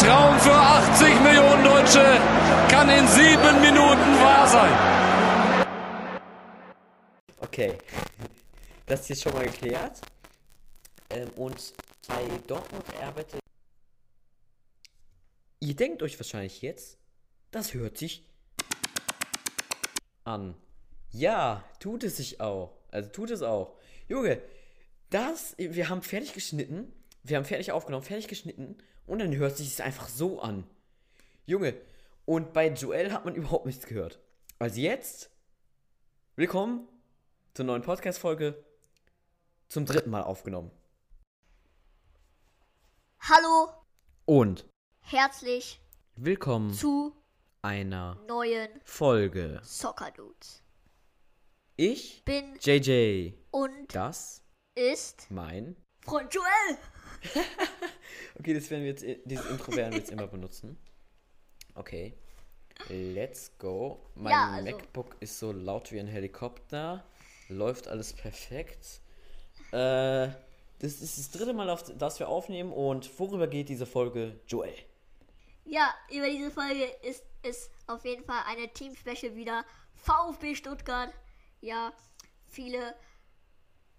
Traum für 80 Millionen Deutsche kann in sieben Minuten wahr sein. Okay. Das ist jetzt schon mal geklärt. Ähm, und bei Dortmund arbeitet. Ihr denkt euch wahrscheinlich jetzt, das hört sich an. Ja, tut es sich auch. Also tut es auch. Junge, das, wir haben fertig geschnitten. Wir haben fertig aufgenommen, fertig geschnitten. Und dann hört sich es einfach so an. Junge, und bei Joel hat man überhaupt nichts gehört. Also jetzt, willkommen zur neuen Podcast-Folge. Zum dritten Mal aufgenommen. Hallo, Und herzlich willkommen zu einer neuen Folge. Soccer Dudes. Ich, Bin JJ, und das ist mein. Freund Joel. Okay, das werden wir jetzt, dieses Intro werden wir jetzt immer benutzen. Okay. Let's go. Mein Ja, also- MacBook ist so laut wie ein Helikopter. Läuft alles perfekt. Äh, das ist das dritte Mal, auf das wir aufnehmen. Und worüber geht diese Folge? Joel. Ja, über diese Folge ist ist auf jeden Fall eine Team-Special wieder. VfB Stuttgart. Ja, viele,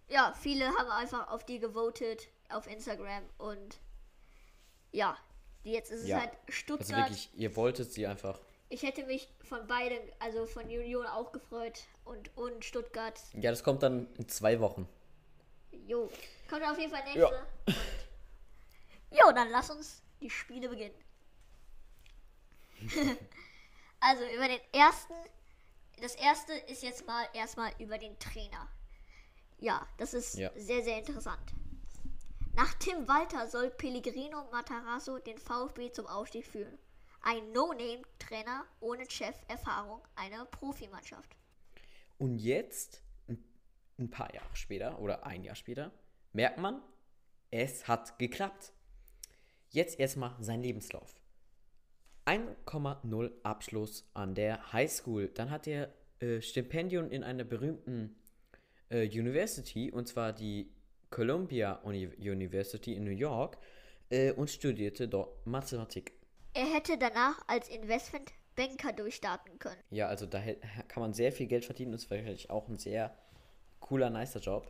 ja, viele haben einfach auf die gewotet auf Instagram und ja, jetzt ist es Ja, halt Also Stuttgart. wirklich, ihr wolltet sie einfach. ich hätte mich von beiden, also von Union auch gefreut und und Stuttgart Ja, das kommt dann in zwei Wochen. Jo, kommt auf jeden Fall nächste. Ja. Jo, dann lass uns die Spiele beginnen. also über den ersten, das erste ist jetzt mal erstmal über den Trainer. Ja, das ist Ja. sehr, sehr interessant. Nach Tim Walter soll Pellegrino Matarazzo den VfB zum Aufstieg führen. Ein No-Name-Trainer ohne Chef-Erfahrung einer Profimannschaft. Und jetzt, ein- paar Jahre später oder ein Jahr später, merkt man, es hat geklappt. Jetzt erstmal sein Lebenslauf. 1,0 Abschluss an der Highschool. Dann hat er äh, Stipendium in einer berühmten äh, University, und zwar die Columbia Uni University in New York, äh, und studierte dort Mathematik. Er hätte danach als Investmentbanker durchstarten können. Ja, also da kann man sehr viel Geld verdienen. Das war wirklich auch ein sehr cooler, nicer Job.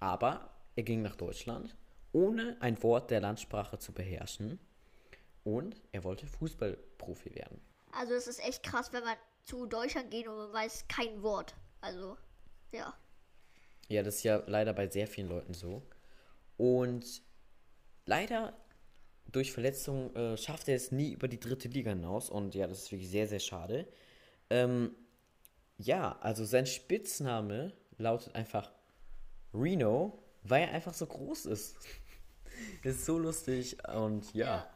Aber er ging nach Deutschland, ohne ein Wort der Landsprache zu beherrschen. Und er wollte Fußballprofi werden. Also es ist echt krass, wenn man zu Deutschland geht und man weiß kein Wort. Also, ja. Ja, das ist ja leider bei sehr vielen Leuten so. Und leider durch Verletzungen äh, schafft er es nie über die dritte Liga hinaus. Und ja, das ist wirklich sehr, sehr schade. Ähm, ja, also sein Spitzname lautet einfach Reno, weil er einfach so groß ist. ist so lustig und ja.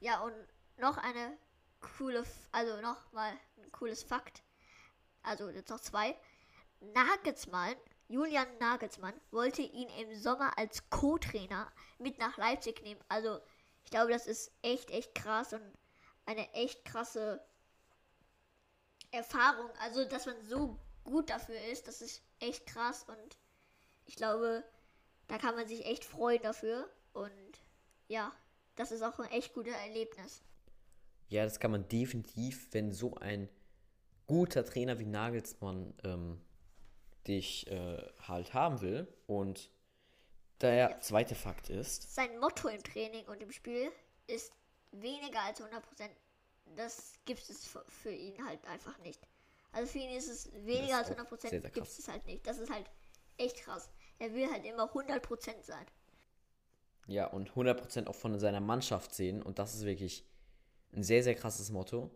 Ja, und noch eine coole, also noch mal ein cooles Fakt. Also jetzt noch zwei. Nagelsmann, Julian Nagelsmann, wollte ihn im Sommer als Co-Trainer mit nach Leipzig nehmen. Also ich glaube, das ist echt, echt krass und eine echt krasse Erfahrung. Also, dass man so gut dafür ist, das ist echt krass und ich glaube, da kann man sich echt freuen dafür. Und ja, das ist auch ein echt gutes Erlebnis. Ja, das kann man definitiv, wenn so ein guter Trainer wie Nagelsmann ähm, dich äh, halt haben will. Und der zweite Fakt ist, Sein Motto im Training und im Spiel ist weniger als 100%. Das gibt es für- für ihn halt einfach nicht. Also für ihn ist es weniger als ist auch 100%, sehr, sehr gibt es halt nicht. Das ist halt echt krass. Er will halt immer 100% sein. ja, und 100% auch von seiner Mannschaft sehen. Und das ist wirklich ein sehr, sehr krasses Motto.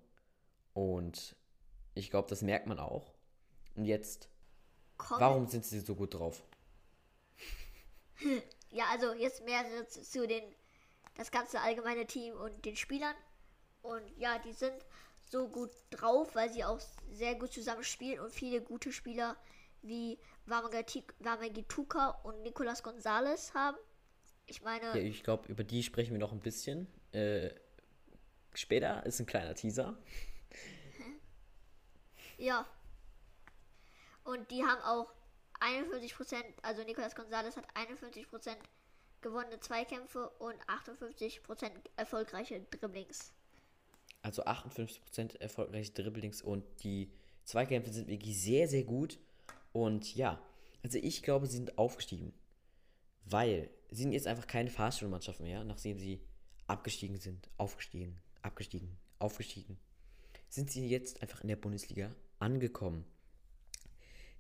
Und ich glaube, das merkt man auch. Und jetzt, Kommen- warum sind sie so gut drauf? Ja, also jetzt mehr so zu, zu den, das ganze allgemeine Team und den Spielern. Und ja, die sind so gut drauf, weil sie auch sehr gut zusammen spielen und viele gute Spieler wie Wamagituka und Nicolas Gonzalez haben. Ich meine, Ja, ich glaube, über die sprechen wir noch ein bisschen. Äh, später ist ein kleiner Teaser. ja. Und die haben auch 41%, also Nicolas Gonzalez hat 51% gewonnene Zweikämpfe und 58% erfolgreiche Dribblings. Also 58% erfolgreiche Dribblings und die Zweikämpfe sind wirklich sehr, sehr gut. Und ja, also ich glaube, sie sind aufgestiegen. Weil sie sind jetzt einfach keine Fahrstuhlmannschaft mehr, nachdem sie abgestiegen sind, aufgestiegen, abgestiegen, aufgestiegen. Sind sie jetzt einfach in der Bundesliga angekommen.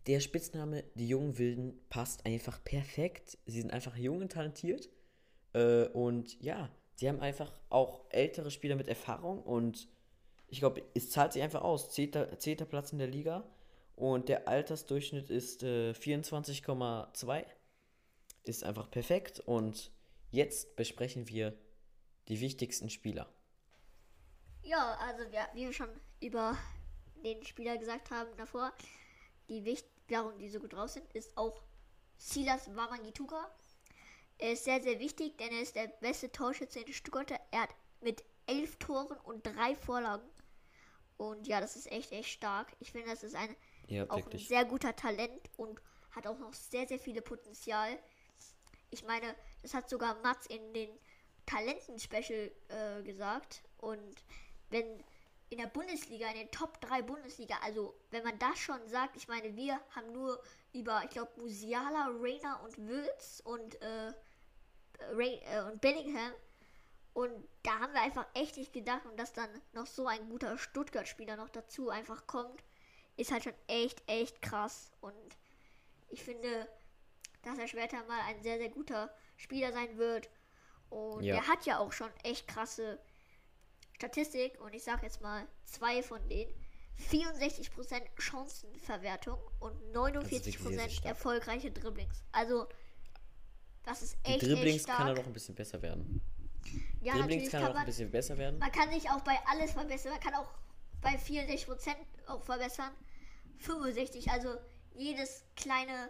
Der Spitzname Die Jungen Wilden passt einfach perfekt. Sie sind einfach jung und talentiert. Äh, und ja, sie haben einfach auch ältere Spieler mit Erfahrung und ich glaube, es zahlt sich einfach aus. Zehnter, zehnter Platz in der Liga und der Altersdurchschnitt ist äh, 24,2. Ist einfach perfekt und jetzt besprechen wir die wichtigsten Spieler. Ja, also wir, wie wir schon über den Spieler gesagt haben davor, die Wicht warum die so gut drauf sind, ist auch Silas Wamangituka. Er ist sehr, sehr wichtig, denn er ist der beste Torschütze in Stuttgart. Er hat mit elf Toren und drei Vorlagen. Und ja, das ist echt, echt stark. Ich finde, das ist ein, Ja, auch ein sehr guter Talent und hat auch noch sehr, sehr viele Potenzial. Ich meine, das hat sogar Mats in den Talenten-Special äh, gesagt. Und wenn in der Bundesliga, in den Top 3 Bundesliga, also wenn man das schon sagt, ich meine, wir haben nur über, ich glaube, Musiala, Reina und Wülz und, äh, Ray, äh, und Bellingham. Und da haben wir einfach echt nicht gedacht und dass dann noch so ein guter Stuttgart-Spieler noch dazu einfach kommt, ist halt schon echt, echt krass. Und ich finde, dass er später mal ein sehr, sehr guter Spieler sein wird. Und Ja. er hat ja auch schon echt krasse Statistik. Und ich sage jetzt mal zwei von denen. 64% Chancenverwertung und wirklich sehr, sehr 49% stark. erfolgreiche Dribblings. Also, das ist Die echt, Dribblings echt stark. kann er noch ein bisschen besser werden. ja, Dribblings kann kann er noch ein bisschen besser werden. man kann sich auch bei alles verbessern. Man kann auch bei 64% auch verbessern. 65, also jedes kleine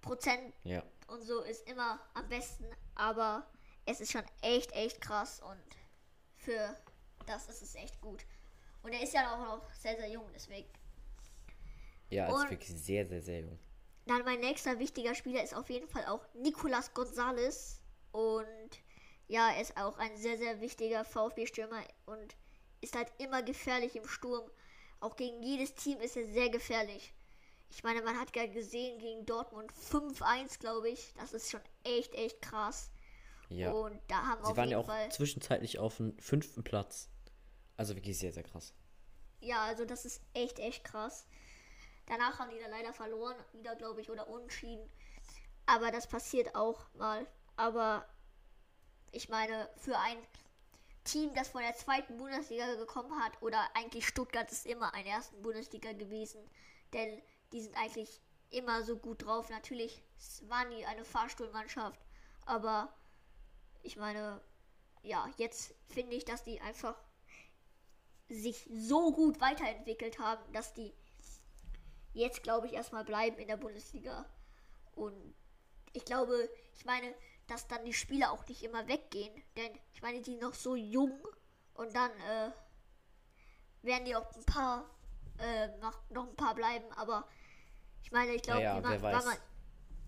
Prozent Ja. und so ist immer am besten. Aber es ist schon echt, echt krass und für das ist es echt gut. Und er ist ja auch noch sehr, sehr jung, deswegen. Ja, ist wirklich sehr, sehr, sehr jung. Dann mein nächster wichtiger Spieler ist auf jeden Fall auch Nicolas Gonzalez. Und ja, er ist auch ein sehr, sehr wichtiger VfB-Stürmer und ist halt immer gefährlich im Sturm. Auch gegen jedes Team ist er sehr gefährlich. Ich meine, man hat ja gesehen gegen Dortmund 5-1, glaube ich. Das ist schon echt, echt krass. Ja. Und da haben wir Sie auf waren ja auch Fall. zwischenzeitlich auf dem fünften Platz. Also wirklich sehr, sehr krass. Ja, also das ist echt, echt krass. Danach haben die dann leider verloren, wieder glaube ich, oder unentschieden. Aber das passiert auch mal. Aber ich meine, für ein Team, das von der zweiten Bundesliga gekommen hat, oder eigentlich Stuttgart ist immer ein ersten Bundesliga gewesen, denn die sind eigentlich immer so gut drauf. Natürlich waren die eine Fahrstuhlmannschaft, aber ich meine, ja, jetzt finde ich, dass die einfach sich so gut weiterentwickelt haben, dass die jetzt, glaube ich, erstmal bleiben in der Bundesliga. Und ich glaube, ich meine, dass dann die Spieler auch nicht immer weggehen. Denn ich meine, die sind noch so jung und dann äh, werden die auch ein paar, äh, noch, noch ein paar bleiben. Aber ich meine, ich glaube, Ja, ja, wer weiß. man,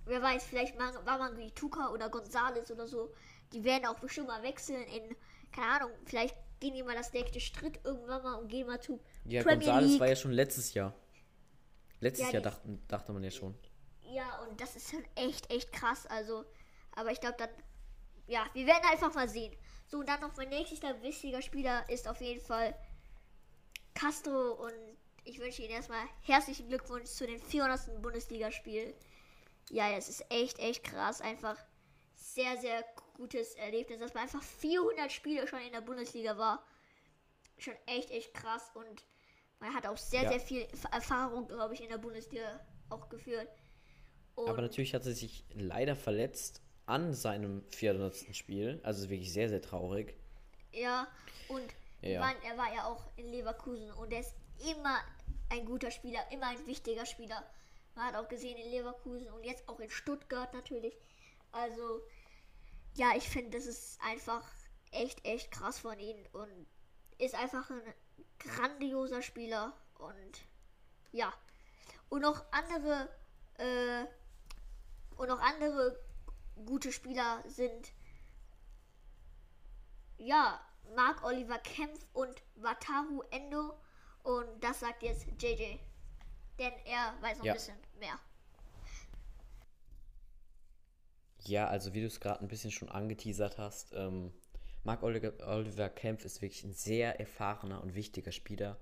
wer weiß, vielleicht war man wie Tuka oder Gonzales oder so. Die werden auch bestimmt mal wechseln in, keine Ahnung, vielleicht gehen die mal das nächste Schritt irgendwann mal und gehen mal zu Ja, Premier Gonzales League. war ja schon letztes Jahr. Letztes Ja, Jahr dachten, dachte man ja schon. Ja, und das ist schon echt, echt krass. Also, aber ich glaube dann, ja, wir werden einfach mal sehen. So, und dann noch mein nächster wichtiger Spieler ist auf jeden Fall Castro und ich wünsche Ihnen erstmal herzlichen Glückwunsch zu den 400. Bundesligaspiel. Ja, das ist echt, echt krass. Einfach sehr, sehr gutes Erlebnis, dass man einfach 400 Spiele schon in der Bundesliga war. Schon echt, echt krass und man hat auch sehr, Ja. sehr viel Erfahrung, glaube ich, in der Bundesliga auch geführt. Und Aber natürlich hat er sich leider verletzt an seinem 400. Spiel. Also wirklich sehr, sehr traurig. Ja, und Ja. waren, er war ja auch in Leverkusen und er ist immer ein guter Spieler, immer ein wichtiger Spieler. Man hat auch gesehen in Leverkusen und jetzt auch in Stuttgart natürlich. Also, ja, ich finde, das ist einfach echt, echt krass von ihm und ist einfach ein grandioser Spieler und ja. Und noch andere, äh, und noch andere gute Spieler sind ja Mark Oliver Kempf und Wataru Endo. Und das sagt jetzt JJ. Denn er weiß noch Ja. ein bisschen mehr. Ja, also wie du es gerade ein bisschen schon angeteasert hast, ähm, Marc Oliver, Kempf ist wirklich ein sehr erfahrener und wichtiger Spieler.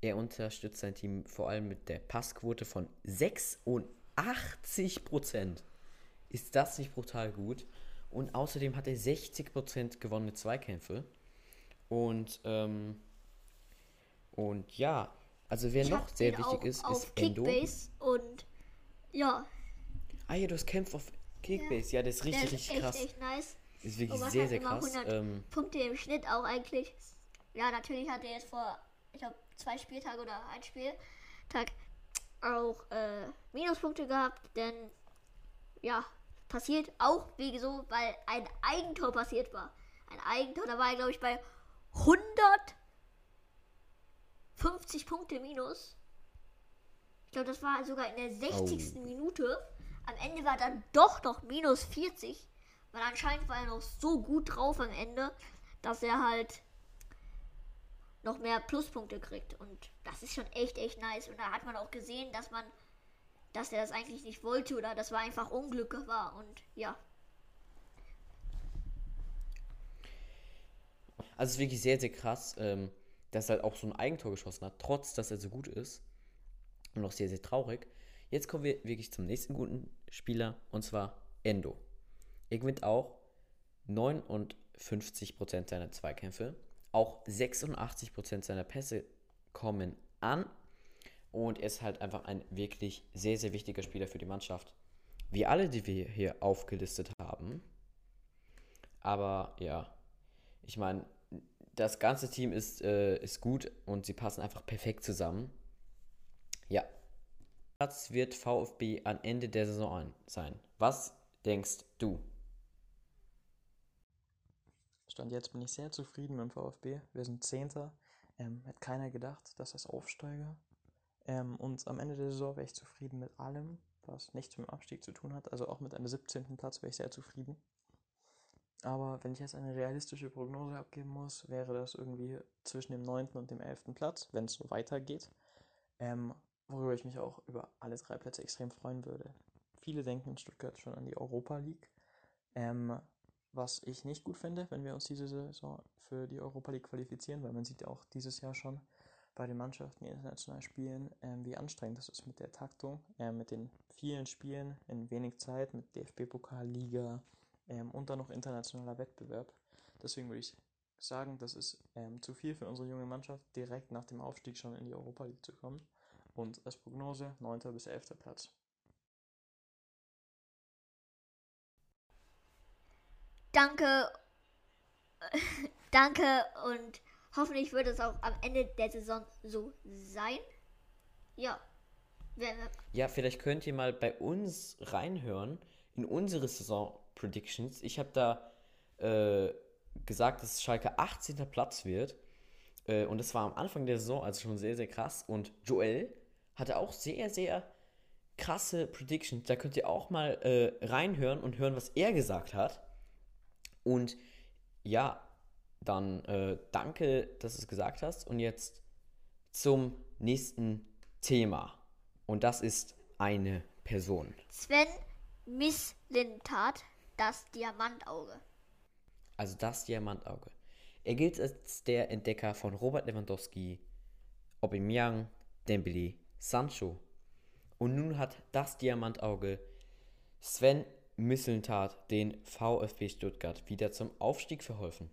Er unterstützt sein Team vor allem mit der Passquote von 86%. Ist das nicht brutal gut? Und außerdem hat er 60% gewonnene Zweikämpfe. Und, ähm, und ja, also wer Ich noch sehr wichtig ist, auf ist Endo. Kickbase und ja, Ah ja, du hast Kempf auf Kickbase. Ja, der ist der richtig, ist richtig echt, krass. echt nice. Ist wirklich sehr, sehr krass. 100 Ähm, Punkte im Schnitt auch eigentlich. Ja, natürlich hat er jetzt vor, ich glaube, zwei Spieltage oder ein Spieltag auch äh, Minuspunkte gehabt, denn ja, passiert auch wie so, weil ein Eigentor passiert war. Ein Eigentor, da war er, glaube ich, bei 150 Punkte minus. Ich glaube, das war sogar in der 60. Minute. Am Ende war dann doch noch minus 40. Weil anscheinend war er noch so gut drauf am Ende, dass er halt noch mehr Pluspunkte kriegt. Und das ist schon echt, echt nice. Und da hat man auch gesehen, dass man, dass er das eigentlich nicht wollte oder das war einfach Unglück war. Und ja, Also es ist wirklich sehr, sehr krass, ähm, dass er halt auch so ein Eigentor geschossen hat, trotz dass er so gut ist. Und auch sehr, sehr traurig. Jetzt kommen wir wirklich zum nächsten guten Spieler, und zwar Endo. Er gewinnt auch 59% seiner Zweikämpfe. Auch 86% seiner Pässe kommen an. Und er ist halt einfach ein wirklich sehr, sehr wichtiger Spieler für die Mannschaft. Wie alle, die wir hier aufgelistet haben. Aber ja, ich meine, das ganze Team ist, äh, ist gut und sie passen einfach perfekt zusammen. Ja. Platz wird VfB am Ende der Saison ein- sein. Was denkst du? Stand jetzt bin ich sehr zufrieden mit dem VfB. Wir sind Zehnter. Ähm, hätte keiner gedacht, dass das aufsteige. Ähm, und am Ende der Saison wäre ich zufrieden mit allem, was nichts mit dem Abstieg zu tun hat. Also auch mit einem 17. Platz wäre ich sehr zufrieden. Aber wenn ich jetzt eine realistische Prognose abgeben muss, wäre das irgendwie zwischen dem 9. und dem 11. Platz, wenn es so weitergeht. Ähm, worüber ich mich auch über alle drei Plätze extrem freuen würde. Viele denken in Stuttgart schon an die Europa League. Ähm, was ich nicht gut finde, wenn wir uns diese Saison für die Europa League qualifizieren, weil man sieht ja auch dieses Jahr schon bei den Mannschaften, die international spielen, ähm, wie anstrengend das ist mit der Taktung, ähm, mit den vielen Spielen in wenig Zeit, mit DFB-Pokal, Liga ähm, und dann noch internationaler Wettbewerb. Deswegen würde ich sagen, das ist ähm, zu viel für unsere junge Mannschaft, direkt nach dem Aufstieg schon in die Europa League zu kommen. Und als Prognose 9. bis 11. Platz. danke, danke und hoffentlich wird es auch am Ende der Saison so sein. Ja, Ja, vielleicht könnt ihr mal bei uns reinhören in unsere Saison Predictions. Ich habe da äh, gesagt, dass Schalke 18. Platz wird. Äh, und das war am Anfang der Saison also schon sehr, sehr krass. Und Joel hatte auch sehr, sehr krasse Predictions. Da könnt ihr auch mal äh, reinhören und hören, was er gesagt hat. Und ja, dann äh, danke, dass du es gesagt hast. Und jetzt zum nächsten Thema. Und das ist eine Person. Sven Misslintat, das Diamantauge. Also das Diamantauge. Er gilt als der Entdecker von Robert Lewandowski, Aubameyang, Dembele, Sancho. Und nun hat das Diamantauge Sven Mislintat den VfB Stuttgart wieder zum Aufstieg verholfen.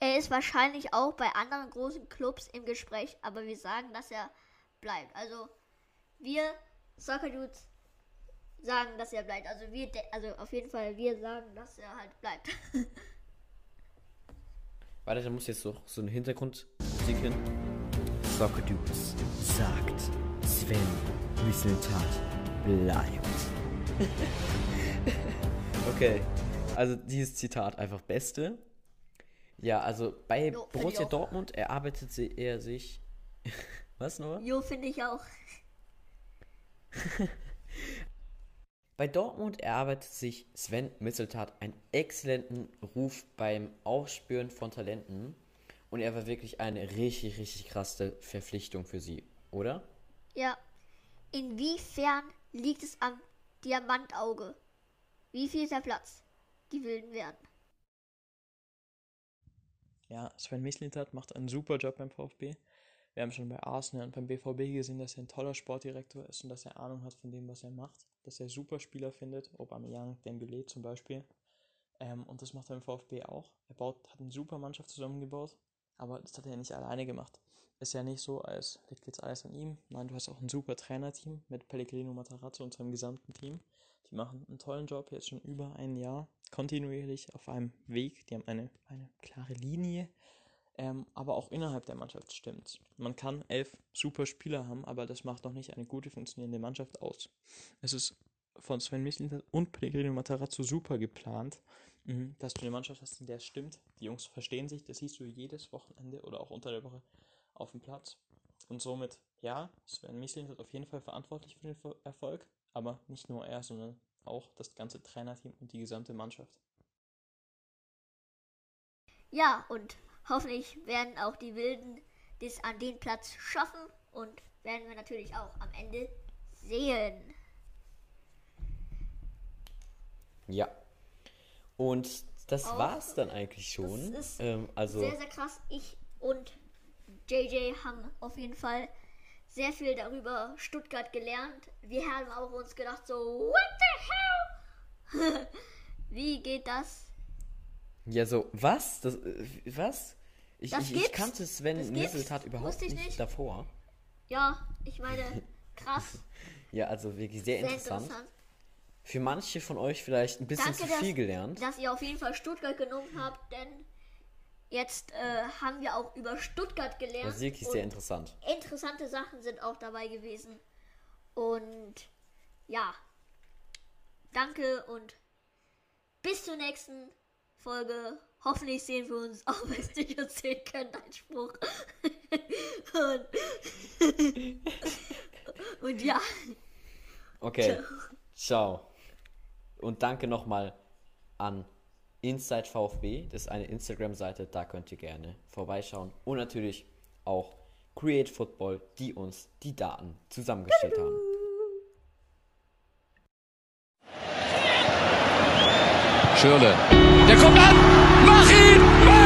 Er ist wahrscheinlich auch bei anderen großen Clubs im Gespräch, aber wir sagen, dass er bleibt. Also wir Soccer Dudes sagen, dass er bleibt. Also wir, also auf jeden Fall wir sagen, dass er halt bleibt. Warte, da muss jetzt so, so ein Hintergrundmusik hin. Soccer Dudes sagt, Sven Mislintat bleibt. okay, also dieses Zitat einfach beste. Ja, also bei Jo, Borussia. Dortmund erarbeitet sie- er sich. Was nur? jo, finde ich auch. Bei Dortmund erarbeitet sich Sven Misseltat einen exzellenten Ruf beim Aufspüren von Talenten und er war wirklich eine richtig, richtig krasse Verpflichtung für sie, oder? Ja. Inwiefern liegt es am Diamantauge? Wie viel ist der Platz? Die Wilden werden. Ja, Sven Mislintat macht einen super Job beim VfB. Wir haben schon bei Arsenal und beim BVB gesehen, dass er ein toller Sportdirektor ist und dass er Ahnung hat von dem, was er macht. Dass er super Spieler findet, Aubameyang, Dembele zum Beispiel. Ähm, und das macht er beim VfB auch. Er baut, hat eine super Mannschaft zusammengebaut, aber das hat er nicht alleine gemacht. Ist ja nicht so, als liegt jetzt alles an ihm. Nein, du hast auch ein super Trainerteam mit Pellegrino Matarazzo und seinem gesamten Team. Die machen einen tollen Job jetzt schon über ein Jahr, kontinuierlich auf einem Weg. Die haben eine, eine klare Linie, ähm, aber auch innerhalb der Mannschaft stimmt. Man kann elf super Spieler haben, aber das macht noch nicht eine gute funktionierende Mannschaft aus. Es ist von Sven Mislintat und Pellegrino Matarazzo super geplant, mh, dass du eine Mannschaft hast, in der es stimmt. Die Jungs verstehen sich, das siehst du jedes Wochenende oder auch unter der Woche auf dem Platz. Und somit, ja, Sven Mislintat auf jeden Fall verantwortlich für den Erfolg, aber nicht nur er, sondern auch das ganze Trainerteam und die gesamte Mannschaft. Ja, und hoffentlich werden auch die Wilden das an den Platz schaffen und werden wir natürlich auch am Ende sehen. Ja. Und das Auch- war's dann eigentlich schon. Das ist Ähm, also, Sehr, sehr krass. Ich und JJ haben auf jeden Fall sehr viel darüber Stuttgart gelernt. Wir haben auch uns gedacht so, what the hell? Wie geht das? ja, so, was? Das, äh, was? Ich, Das ich, ich kannte Sven. Misseltat überhaupt nicht, nicht. davor. Ja, ich meine, krass, Ja, also wirklich sehr, sehr interessant. interessant. Für manche von euch vielleicht ein bisschen Danke, zu dass- viel gelernt. Dass ihr auf jeden Fall Stuttgart genommen habt, denn jetzt äh, haben wir auch über Stuttgart gelernt. Das ist sehr interessant. interessante Sachen sind auch dabei gewesen. Und ja, danke und bis zur nächsten Folge. Hoffentlich sehen wir uns, auch wenn es nicht erzählen können, ein Spruch. und, und ja, Okay, ciao. Und danke nochmal an Inside VfB. Das ist eine Instagram-Seite, da könnt ihr gerne vorbeischauen. Und natürlich auch Create Football, die uns die Daten zusammengestellt haben. Schürle. Der kommt an. Mach ihn!